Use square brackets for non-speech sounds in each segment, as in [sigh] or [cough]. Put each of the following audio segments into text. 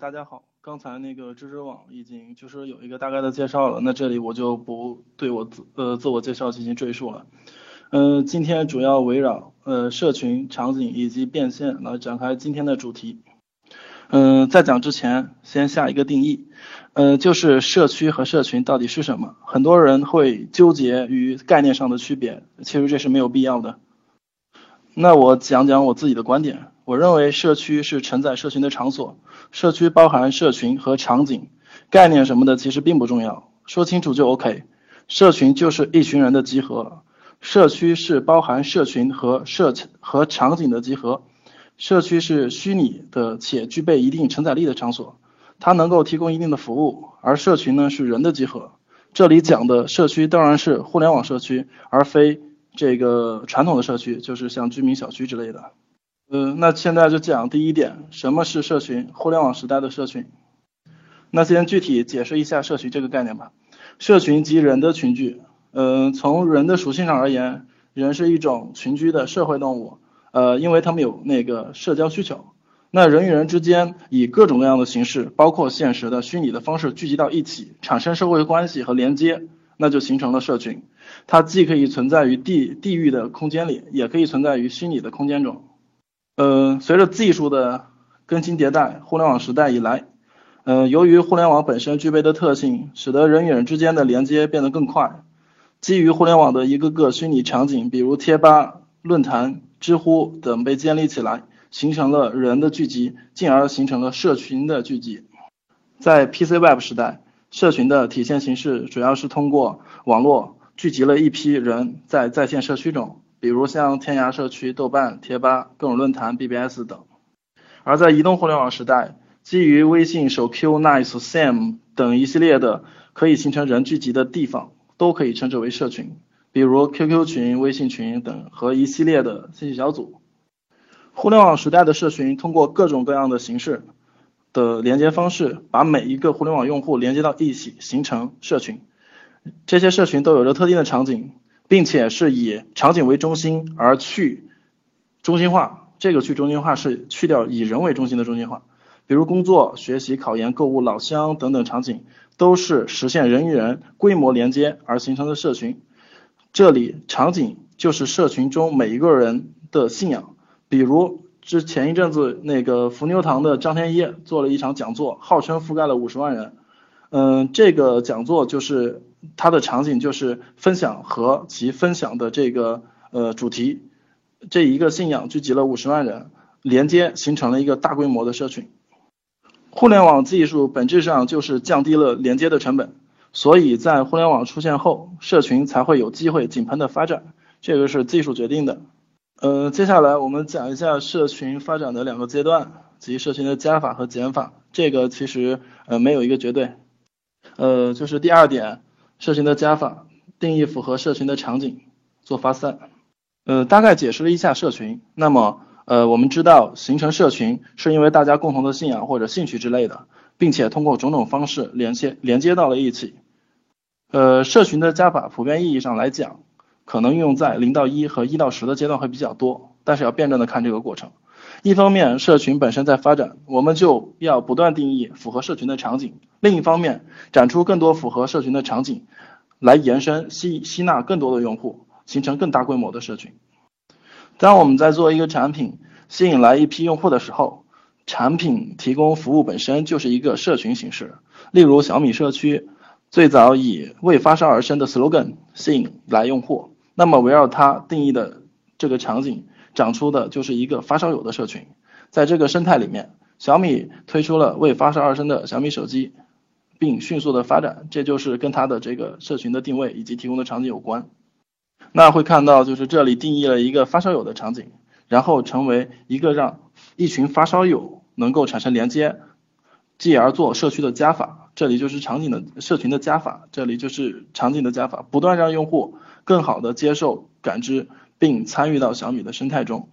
大家好，刚才那个知知网已经就是有一个大概的介绍了，那这里我就不对我自呃自我介绍进行赘述了。嗯，今天主要围绕呃社群场景以及变现来展开今天的主题。嗯，在讲之前先下一个定义，呃，就是社区和社群到底是什么？很多人会纠结于概念上的区别，其实这是没有必要的。那我讲讲我自己的观点。我认为社区是承载社群的场所，社区包含社群和场景，概念什么的其实并不重要，说清楚就 OK。社群就是一群人的集合，社区是包含社群和社和场景的集合，社区是虚拟的且具备一定承载力的场所，它能够提供一定的服务，而社群呢是人的集合。这里讲的社区当然是互联网社区，而非这个传统的社区，就是像居民小区之类的。嗯，那现在就讲第一点，什么是社群？互联网时代的社群。那先具体解释一下社群这个概念吧。社群即人的群聚。嗯，从人的属性上而言，人是一种群居的社会动物。呃，因为他们有那个社交需求。那人与人之间以各种各样的形式，包括现实的、虚拟的方式聚集到一起，产生社会关系和连接，那就形成了社群。它既可以存在于地地域的空间里，也可以存在于虚拟的空间中。呃，随着技术的更新迭代，互联网时代以来，呃，由于互联网本身具备的特性，使得人与人之间的连接变得更快。基于互联网的一个个虚拟场景，比如贴吧、论坛、知乎等被建立起来，形成了人的聚集，进而形成了社群的聚集。在 PC Web 时代，社群的体现形式主要是通过网络聚集了一批人在在线社区中。比如像天涯社区、豆瓣、贴吧、各种论坛、BBS 等。而在移动互联网时代，基于微信、手 Q、Nice、Sam 等一系列的可以形成人聚集的地方，都可以称之为社群。比如 QQ 群、微信群等和一系列的信息小组。互联网时代的社群通过各种各样的形式的连接方式，把每一个互联网用户连接到一起，形成社群。这些社群都有着特定的场景。并且是以场景为中心而去中心化，这个去中心化是去掉以人为中心的中心化。比如工作、学习、考研、购物、老乡等等场景，都是实现人与人规模连接而形成的社群。这里场景就是社群中每一个人的信仰。比如之前一阵子那个伏牛堂的张天一做了一场讲座，号称覆盖了五十万人。嗯，这个讲座就是。它的场景就是分享和其分享的这个呃主题，这一个信仰聚集了五十万人，连接形成了一个大规模的社群。互联网技术本质上就是降低了连接的成本，所以在互联网出现后，社群才会有机会井喷的发展，这个是技术决定的。呃，接下来我们讲一下社群发展的两个阶段及社群的加法和减法，这个其实呃没有一个绝对。呃，就是第二点。社群的加法定义符合社群的场景，做发散。呃，大概解释了一下社群。那么，呃，我们知道形成社群是因为大家共同的信仰或者兴趣之类的，并且通过种种方式连接连接到了一起。呃，社群的加法普遍意义上来讲，可能运用在零到一和一到十的阶段会比较多，但是要辩证的看这个过程。一方面，社群本身在发展，我们就要不断定义符合社群的场景；另一方面，展出更多符合社群的场景，来延伸吸吸纳更多的用户，形成更大规模的社群。当我们在做一个产品，吸引来一批用户的时候，产品提供服务本身就是一个社群形式。例如小米社区，最早以为发烧而生的 slogan 吸引来用户，那么围绕它定义的这个场景。长出的就是一个发烧友的社群，在这个生态里面，小米推出了为发烧而生的小米手机，并迅速的发展，这就是跟它的这个社群的定位以及提供的场景有关。那会看到就是这里定义了一个发烧友的场景，然后成为一个让一群发烧友能够产生连接，继而做社区的加法，这里就是场景的社群的加法，这里就是场景的加法，不断让用户更好的接受感知。并参与到小米的生态中。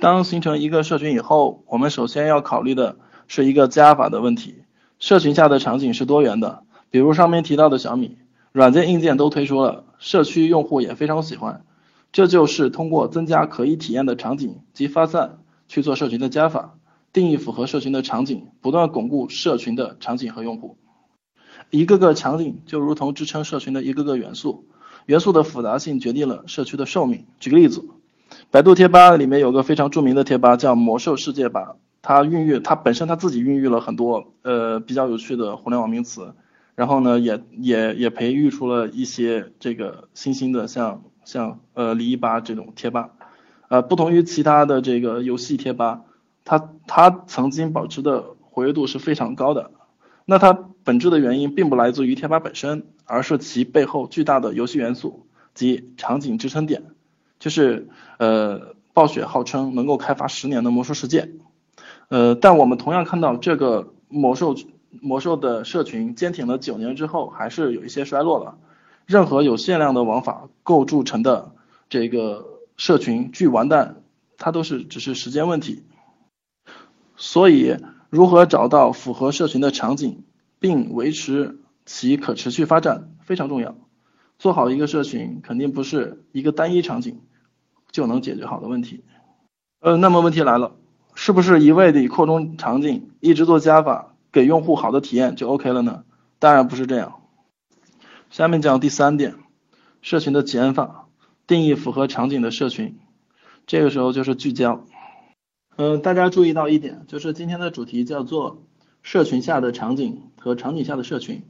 当形成一个社群以后，我们首先要考虑的是一个加法的问题。社群下的场景是多元的，比如上面提到的小米，软件硬件都推出了，社区用户也非常喜欢。这就是通过增加可以体验的场景及发散去做社群的加法。定义符合社群的场景，不断巩固社群的场景和用户。一个个场景就如同支撑社群的一个个元素，元素的复杂性决定了社区的寿命。举个例子，百度贴吧里面有个非常著名的贴吧叫魔兽世界吧，它孕育它本身它自己孕育了很多呃比较有趣的互联网名词，然后呢也也也培育出了一些这个新兴的像像呃篱笆吧这种贴吧，呃不同于其他的这个游戏贴吧。它它曾经保持的活跃度是非常高的，那它本质的原因并不来自于贴吧本身，而是其背后巨大的游戏元素及场景支撑点，就是呃暴雪号称能够开发十年的魔兽世界，呃但我们同样看到这个魔兽魔兽的社群坚挺了九年之后还是有一些衰落了，任何有限量的玩法构筑成的这个社群巨完蛋，它都是只是时间问题。所以，如何找到符合社群的场景，并维持其可持续发展非常重要。做好一个社群，肯定不是一个单一场景就能解决好的问题。呃，那么问题来了，是不是一味地扩充场景，一直做加法，给用户好的体验就 OK 了呢？当然不是这样。下面讲第三点，社群的减法，定义符合场景的社群。这个时候就是聚焦。嗯，大家注意到一点，就是今天的主题叫做社群下的场景和场景下的社群。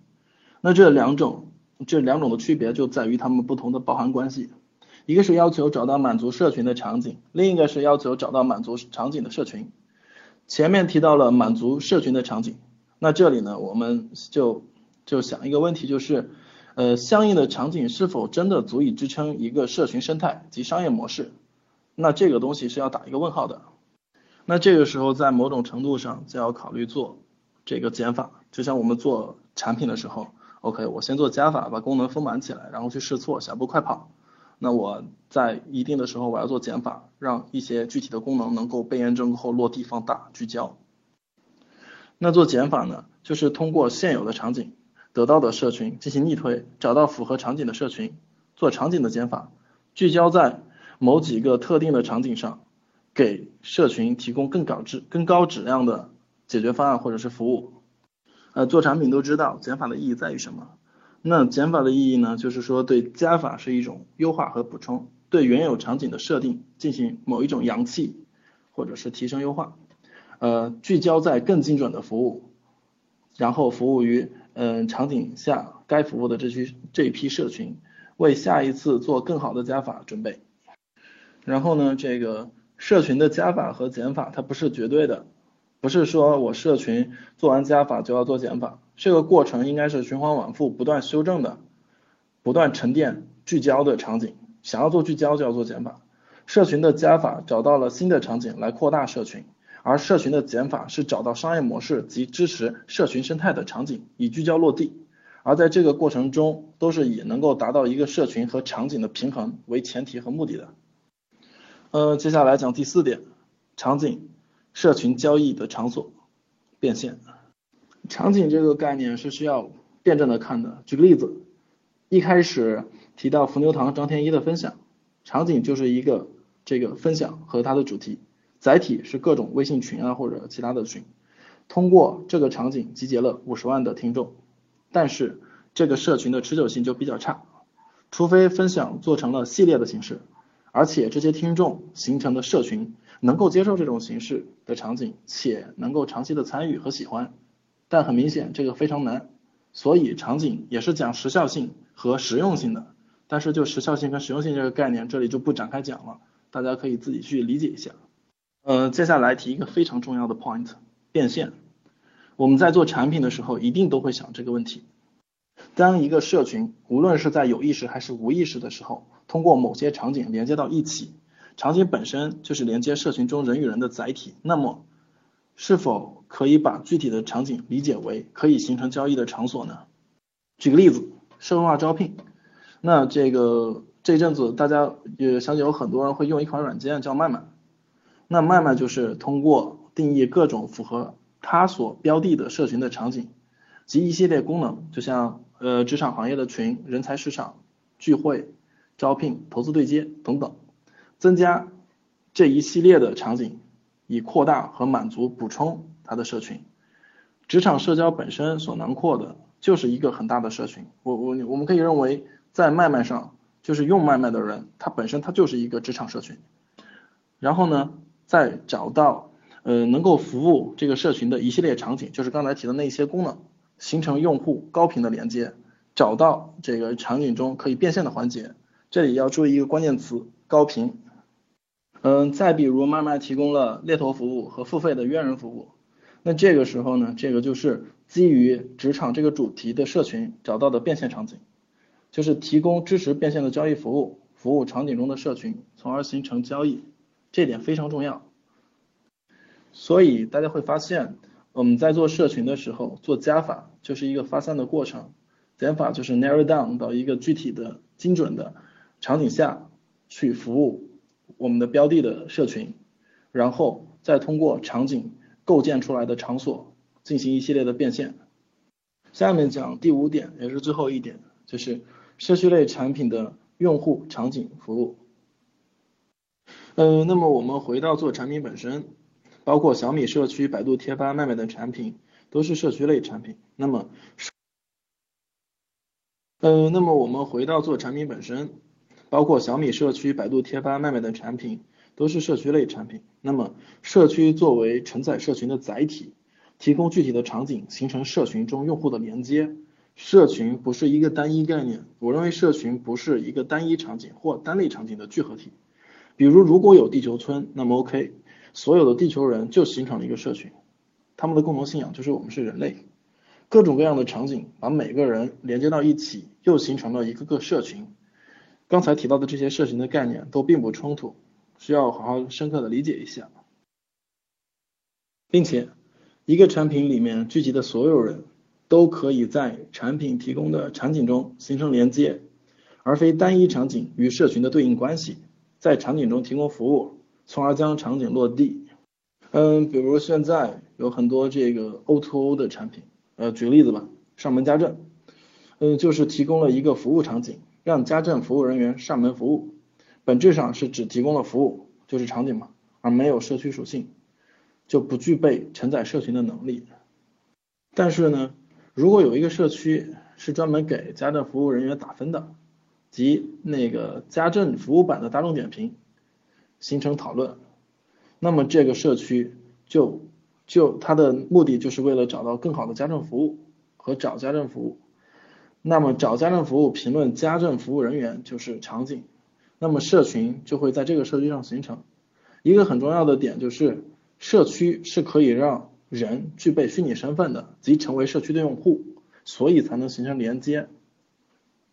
那这两种这两种的区别就在于它们不同的包含关系，一个是要求找到满足社群的场景，另一个是要求找到满足场景的社群。前面提到了满足社群的场景，那这里呢，我们就就想一个问题，就是呃，相应的场景是否真的足以支撑一个社群生态及商业模式？那这个东西是要打一个问号的。那这个时候，在某种程度上就要考虑做这个减法，就像我们做产品的时候，OK，我先做加法，把功能丰满起来，然后去试错，小步快跑。那我在一定的时候，我要做减法，让一些具体的功能能够被验证后落地放大聚焦。那做减法呢，就是通过现有的场景得到的社群进行逆推，找到符合场景的社群，做场景的减法，聚焦在某几个特定的场景上。给社群提供更高质、更高质量的解决方案或者是服务。呃，做产品都知道减法的意义在于什么？那减法的意义呢，就是说对加法是一种优化和补充，对原有场景的设定进行某一种扬弃或者是提升优化。呃，聚焦在更精准的服务，然后服务于嗯场景下该服务的这批这一批社群，为下一次做更好的加法准备。然后呢，这个。社群的加法和减法它不是绝对的，不是说我社群做完加法就要做减法，这个过程应该是循环往复、不断修正的、不断沉淀聚焦的场景。想要做聚焦就要做减法。社群的加法找到了新的场景来扩大社群，而社群的减法是找到商业模式及支持社群生态的场景，以聚焦落地。而在这个过程中，都是以能够达到一个社群和场景的平衡为前提和目的的。呃，接下来讲第四点，场景、社群交易的场所变现。场景这个概念是需要辩证的看的。举个例子，一开始提到伏牛堂张天一的分享，场景就是一个这个分享和它的主题，载体是各种微信群啊或者其他的群，通过这个场景集结了五十万的听众，但是这个社群的持久性就比较差，除非分享做成了系列的形式。而且这些听众形成的社群能够接受这种形式的场景，且能够长期的参与和喜欢，但很明显这个非常难，所以场景也是讲时效性和实用性的，但是就时效性跟实用性这个概念这里就不展开讲了，大家可以自己去理解一下。呃，接下来提一个非常重要的 point，变现。我们在做产品的时候一定都会想这个问题，当一个社群无论是在有意识还是无意识的时候。通过某些场景连接到一起，场景本身就是连接社群中人与人的载体。那么，是否可以把具体的场景理解为可以形成交易的场所呢？举个例子，社会化招聘。那这个这阵子大家也相信有很多人会用一款软件叫麦麦。那麦麦就是通过定义各种符合它所标的的社群的场景及一系列功能，就像呃职场行业的群、人才市场、聚会。招聘、投资对接等等，增加这一系列的场景，以扩大和满足补充他的社群。职场社交本身所囊括的就是一个很大的社群。我我我们可以认为，在脉脉上，就是用脉脉的人，他本身他就是一个职场社群。然后呢，再找到呃能够服务这个社群的一系列场景，就是刚才提的那些功能，形成用户高频的连接，找到这个场景中可以变现的环节。这里要注意一个关键词：高频。嗯，再比如，慢慢提供了猎头服务和付费的约人服务，那这个时候呢，这个就是基于职场这个主题的社群找到的变现场景，就是提供支持变现的交易服务，服务场景中的社群，从而形成交易，这点非常重要。所以大家会发现，我们在做社群的时候，做加法就是一个发散的过程，减法就是 narrow down 到一个具体的、精准的场景下去服务。我们的标的的社群，然后再通过场景构建出来的场所进行一系列的变现。下面讲第五点，也是最后一点，就是社区类产品的用户场景服务。嗯，那么我们回到做产品本身，包括小米社区、百度贴吧、麦麦等产品都是社区类产品。那么，嗯，那么我们回到做产品本身。包括小米社区、百度贴吧、麦麦等产品都是社区类产品。那么，社区作为承载社群的载体，提供具体的场景，形成社群中用户的连接。社群不是一个单一概念，我认为社群不是一个单一场景或单类场景的聚合体。比如，如果有地球村，那么 OK，所有的地球人就形成了一个社群，他们的共同信仰就是我们是人类。各种各样的场景把每个人连接到一起，又形成了一个个社群。刚才提到的这些社群的概念都并不冲突，需要好好深刻的理解一下，并且一个产品里面聚集的所有人都可以在产品提供的场景中形成连接，而非单一场景与社群的对应关系，在场景中提供服务，从而将场景落地。嗯，比如现在有很多这个 O2O 的产品，呃，举个例子吧，上门家政，嗯，就是提供了一个服务场景。让家政服务人员上门服务，本质上是只提供了服务，就是场景嘛，而没有社区属性，就不具备承载社群的能力。但是呢，如果有一个社区是专门给家政服务人员打分的，即那个家政服务版的大众点评，形成讨论，那么这个社区就就它的目的就是为了找到更好的家政服务和找家政服务。那么找家政服务评论家政服务人员就是场景，那么社群就会在这个社区上形成。一个很重要的点就是，社区是可以让人具备虚拟身份的，即成为社区的用户，所以才能形成连接、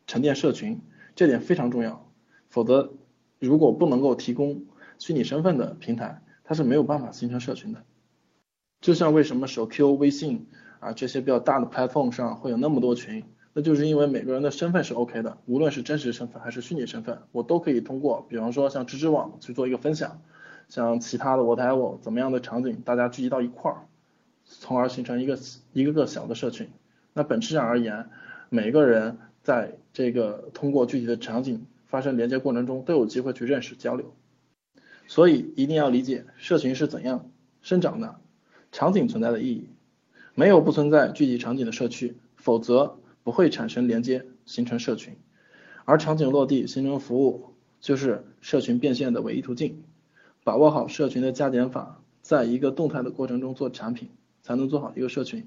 沉淀社群，这点非常重要。否则，如果不能够提供虚拟身份的平台，它是没有办法形成社群的。就像为什么手 Q、微信啊这些比较大的 platform 上会有那么多群。那就是因为每个人的身份是 OK 的，无论是真实身份还是虚拟身份，我都可以通过，比方说像知知网去做一个分享，像其他的 whatever 怎么样的场景，大家聚集到一块儿，从而形成一个一个个小的社群。那本质上而言，每个人在这个通过具体的场景发生连接过程中，都有机会去认识交流。所以一定要理解社群是怎样生长的，场景存在的意义，没有不存在具体场景的社区，否则。不会产生连接，形成社群，而场景落地形成服务，就是社群变现的唯一途径。把握好社群的加减法，在一个动态的过程中做产品，才能做好一个社群。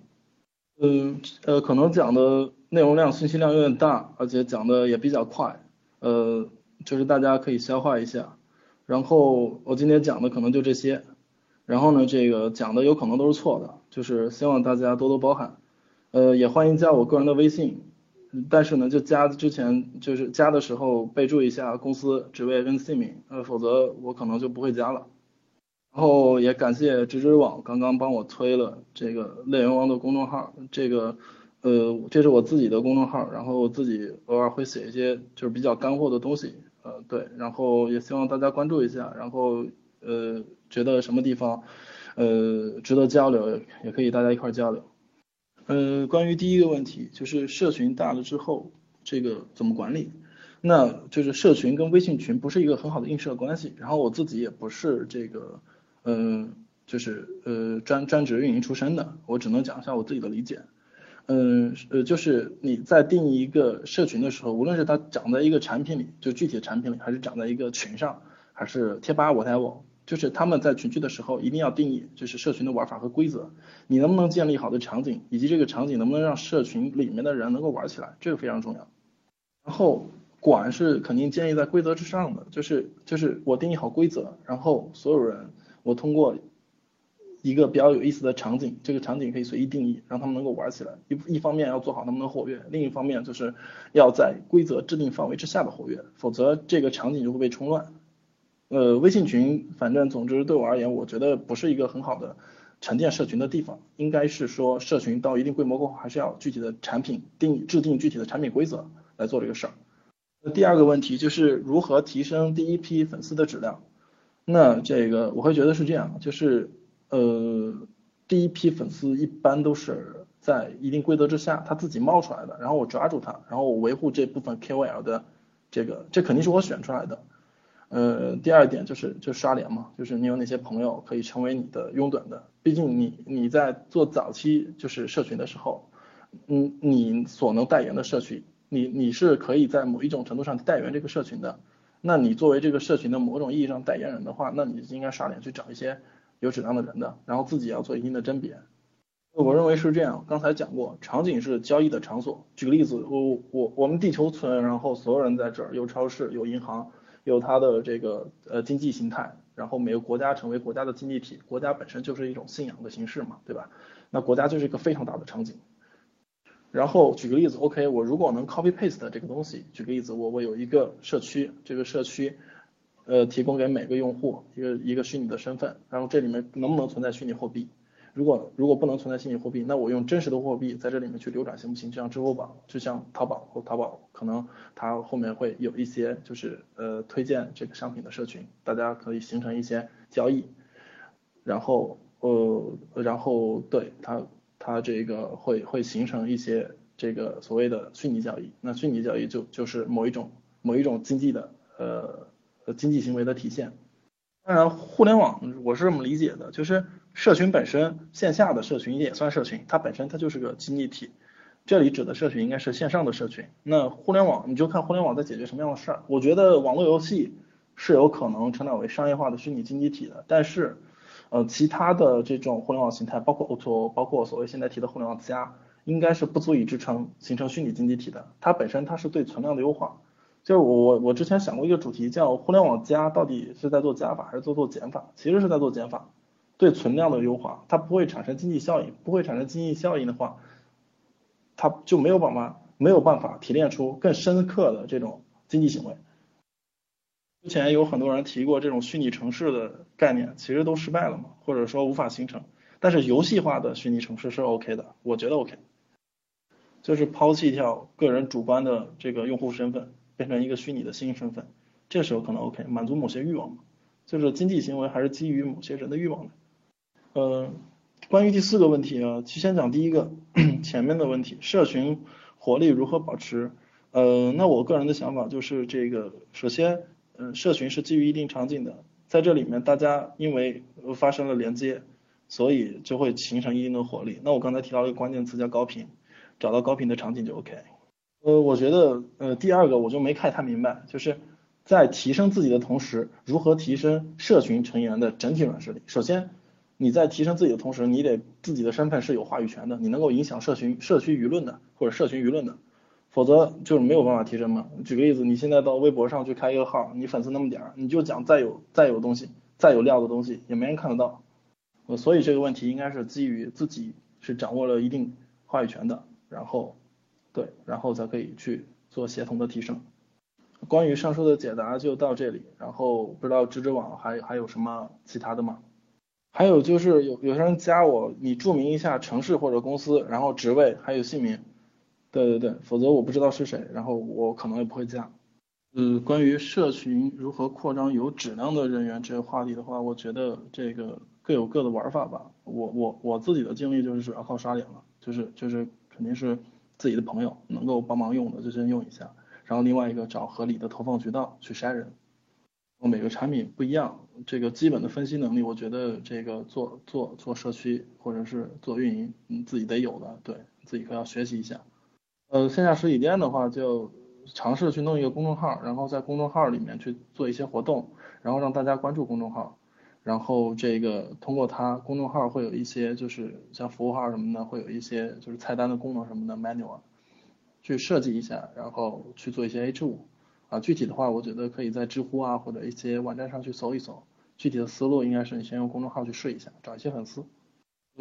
嗯呃，可能讲的内容量、信息量有点大，而且讲的也比较快，呃，就是大家可以消化一下。然后我今天讲的可能就这些，然后呢，这个讲的有可能都是错的，就是希望大家多多包涵。呃，也欢迎加我个人的微信，但是呢，就加之前就是加的时候备注一下公司职位跟姓名，呃，否则我可能就不会加了。然后也感谢知知网刚刚帮我推了这个类人王的公众号，这个呃，这是我自己的公众号，然后我自己偶尔会写一些就是比较干货的东西，呃，对，然后也希望大家关注一下，然后呃，觉得什么地方呃值得交流，也可以大家一块交流。呃，关于第一个问题，就是社群大了之后，这个怎么管理？那就是社群跟微信群不是一个很好的映射关系。然后我自己也不是这个，嗯，就是呃专专职运营出身的，我只能讲一下我自己的理解。嗯呃，就是你在定义一个社群的时候，无论是它长在一个产品里，就具体的产品里，还是长在一个群上，还是贴吧 whatever，就是他们在群聚的时候一定要定义，就是社群的玩法和规则。你能不能建立好的场景，以及这个场景能不能让社群里面的人能够玩起来，这个非常重要。然后管是肯定建立在规则之上的，就是就是我定义好规则，然后所有人我通过。一个比较有意思的场景，这个场景可以随意定义，让他们能够玩起来。一一方面要做好他们的活跃，另一方面就是要在规则制定范围之下的活跃，否则这个场景就会被冲乱。呃，微信群，反正总之对我而言，我觉得不是一个很好的沉淀社群的地方。应该是说，社群到一定规模过后，还是要具体的产品定制定具体的产品规则来做这个事儿。那第二个问题就是如何提升第一批粉丝的质量？那这个我会觉得是这样，就是。呃，第一批粉丝一般都是在一定规则之下，他自己冒出来的，然后我抓住他，然后我维护这部分 KOL 的这个，这肯定是我选出来的。呃，第二点就是就刷脸嘛，就是你有哪些朋友可以成为你的拥趸的，毕竟你你在做早期就是社群的时候，嗯，你所能代言的社群，你你是可以在某一种程度上代言这个社群的，那你作为这个社群的某种意义上代言人的话，那你应该刷脸去找一些。有质量的人的，然后自己要做一定的甄别。我认为是这样，刚才讲过，场景是交易的场所。举个例子，我我我们地球村，然后所有人在这儿，有超市，有银行，有它的这个呃经济形态，然后每个国家成为国家的经济体，国家本身就是一种信仰的形式嘛，对吧？那国家就是一个非常大的场景。然后举个例子，OK，我如果能 copy paste 这个东西，举个例子，我我有一个社区，这个社区。呃，提供给每个用户一个一个虚拟的身份，然后这里面能不能存在虚拟货币？如果如果不能存在虚拟货币，那我用真实的货币在这里面去流转行不行？就像支付宝，就像淘宝或淘宝，可能它后面会有一些就是呃推荐这个商品的社群，大家可以形成一些交易，然后呃然后对它它这个会会形成一些这个所谓的虚拟交易，那虚拟交易就就是某一种某一种经济的呃。经济行为的体现。当然，互联网我是这么理解的，就是社群本身，线下的社群也算社群，它本身它就是个经济体。这里指的社群应该是线上的社群。那互联网，你就看互联网在解决什么样的事儿。我觉得网络游戏是有可能成长为商业化的虚拟经济体的，但是呃，其他的这种互联网形态，包括 O2O，包括所谓现在提的互联网加，应该是不足以支撑形成虚拟经济体的。它本身它是对存量的优化。就是我我我之前想过一个主题，叫互联网加到底是在做加法还是做做减法？其实是在做减法，对存量的优化，它不会产生经济效益，不会产生经济效益的话，它就没有办法没有办法提炼出更深刻的这种经济行为。之前有很多人提过这种虚拟城市的概念，其实都失败了嘛，或者说无法形成。但是游戏化的虚拟城市是 OK 的，我觉得 OK，就是抛弃掉个人主观的这个用户身份。变成一个虚拟的新身份，这时候可能 OK，满足某些欲望，就是经济行为还是基于某些人的欲望的。呃，关于第四个问题啊，先讲第一个 [clears throat] 前面的问题，社群活力如何保持？呃，那我个人的想法就是这个，首先，嗯，社群是基于一定场景的，在这里面大家因为发生了连接，所以就会形成一定的活力。那我刚才提到一个关键词叫高频，找到高频的场景就 OK。呃，我觉得，呃，第二个我就没看太明白，就是在提升自己的同时，如何提升社群成员的整体软实力。首先，你在提升自己的同时，你得自己的身份是有话语权的，你能够影响社群、社区舆论的，或者社群舆论的，否则就是没有办法提升嘛。举个例子，你现在到微博上去开一个号，你粉丝那么点儿，你就讲再有再有东西、再有料的东西，也没人看得到。呃，所以这个问题应该是基于自己是掌握了一定话语权的，然后。对，然后才可以去做协同的提升。关于上述的解答就到这里，然后不知道知知网还还有什么其他的吗？还有就是有有些人加我，你注明一下城市或者公司，然后职位还有姓名。对对对，否则我不知道是谁，然后我可能也不会加。呃，关于社群如何扩张有质量的人员这个话题的话，我觉得这个各有各的玩法吧。我我我自己的经历就是主要靠刷脸了，就是就是肯定是。自己的朋友能够帮忙用的就先用一下，然后另外一个找合理的投放渠道去筛人。每个产品不一样，这个基本的分析能力，我觉得这个做做做社区或者是做运营，你自己得有的，对自己可要学习一下。呃，线下实体店的话，就尝试去弄一个公众号，然后在公众号里面去做一些活动，然后让大家关注公众号，然后这个通过它公众号会有一些就是像服务号什么的，会有一些就是菜单的功能什么的 menu 啊，去设计一下，然后去做一些 H 五啊。具体的话，我觉得可以在知乎啊或者一些网站上去搜一搜。具体的思路应该是你先用公众号去试一下，找一些粉丝。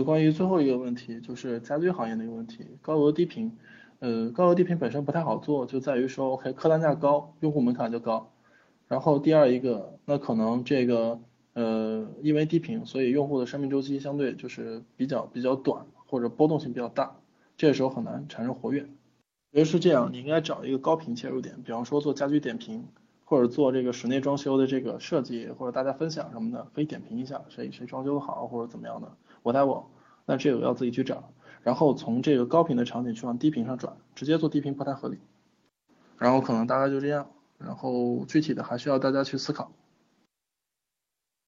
关于最后一个问题，就是家居行业的一个问题，高额低频。呃，高额低频本身不太好做，就在于说，OK，客单价高，用户门槛就高。然后第二一个，那可能这个呃，因为低频，所以用户的生命周期相对就是比较比较短，或者波动性比较大，这个时候很难产生活跃。觉得是这样，你应该找一个高频切入点，比方说做家居点评，或者做这个室内装修的这个设计，或者大家分享什么的，可以点评一下谁谁装修的好，或者怎么样的，我带我，那这个要自己去找。然后从这个高频的场景去往低频上转，直接做低频不太合理。然后可能大概就这样，然后具体的还需要大家去思考。